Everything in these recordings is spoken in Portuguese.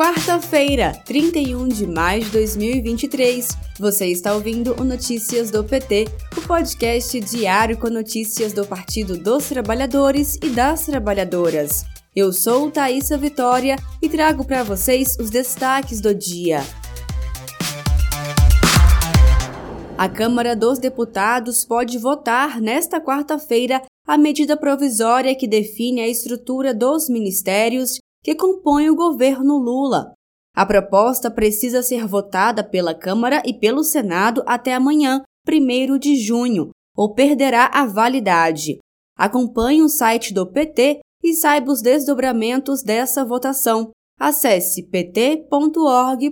Quarta-feira, 31 de maio de 2023. Você está ouvindo o Notícias do PT, o podcast diário com notícias do Partido dos Trabalhadores e das Trabalhadoras. Eu sou Thaisa Vitória e trago para vocês os destaques do dia. A Câmara dos Deputados pode votar nesta quarta-feira a medida provisória que define a estrutura dos ministérios que compõem o governo Lula. A proposta precisa ser votada pela Câmara e pelo Senado até amanhã, 1 de junho, ou perderá a validade. Acompanhe o site do PT e saiba os desdobramentos dessa votação. Acesse pt.org.br.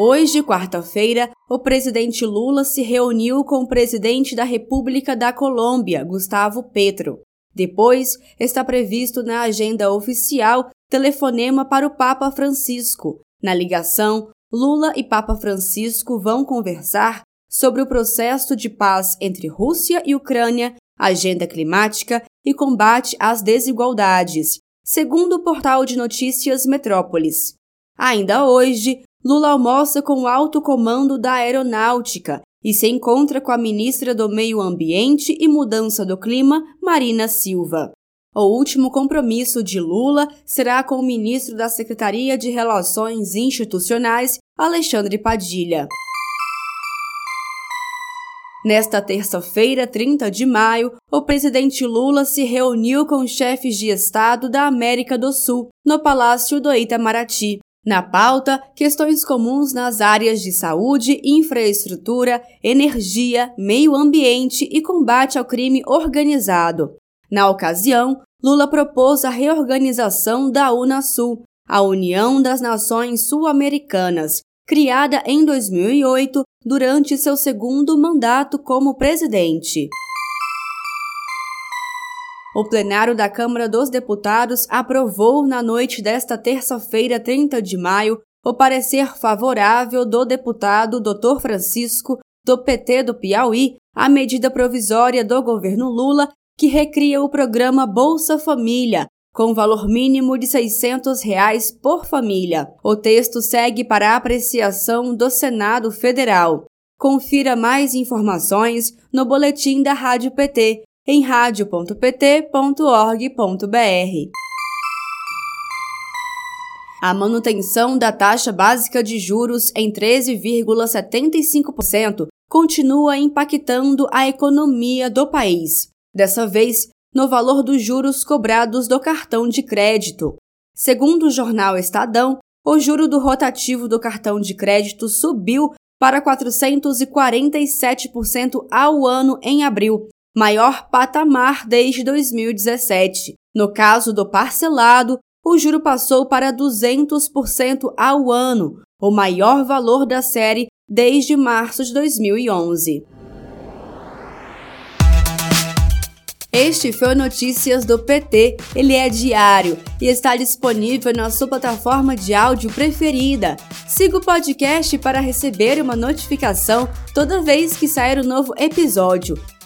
Hoje, quarta-feira, o presidente Lula se reuniu com o presidente da República da Colômbia, Gustavo Petro. Depois, está previsto na agenda oficial telefonema para o Papa Francisco. Na ligação, Lula e Papa Francisco vão conversar sobre o processo de paz entre Rússia e Ucrânia, agenda climática e combate às desigualdades, segundo o portal de notícias Metrópolis. Ainda hoje, Lula almoça com o alto comando da aeronáutica e se encontra com a ministra do Meio Ambiente e Mudança do Clima, Marina Silva. O último compromisso de Lula será com o ministro da Secretaria de Relações Institucionais, Alexandre Padilha. Nesta terça-feira, 30 de maio, o presidente Lula se reuniu com chefes de Estado da América do Sul, no Palácio do Itamaraty. Na pauta, questões comuns nas áreas de saúde, infraestrutura, energia, meio ambiente e combate ao crime organizado. Na ocasião, Lula propôs a reorganização da Unasul, a União das Nações Sul-Americanas, criada em 2008 durante seu segundo mandato como presidente. O plenário da Câmara dos Deputados aprovou na noite desta terça-feira, 30 de maio, o parecer favorável do deputado Dr. Francisco, do PT do Piauí, à medida provisória do governo Lula que recria o programa Bolsa Família, com valor mínimo de 600 reais por família. O texto segue para apreciação do Senado Federal. Confira mais informações no boletim da Rádio PT em radio.pt.org.br. A manutenção da taxa básica de juros em 13,75% continua impactando a economia do país, dessa vez no valor dos juros cobrados do cartão de crédito. Segundo o jornal Estadão, o juro do rotativo do cartão de crédito subiu para 447% ao ano em abril, maior patamar desde 2017. No caso do parcelado, o juro passou para 200% ao ano, o maior valor da série desde março de 2011. Este foi Notícias do PT. Ele é diário e está disponível na sua plataforma de áudio preferida. Siga o podcast para receber uma notificação toda vez que sair um novo episódio.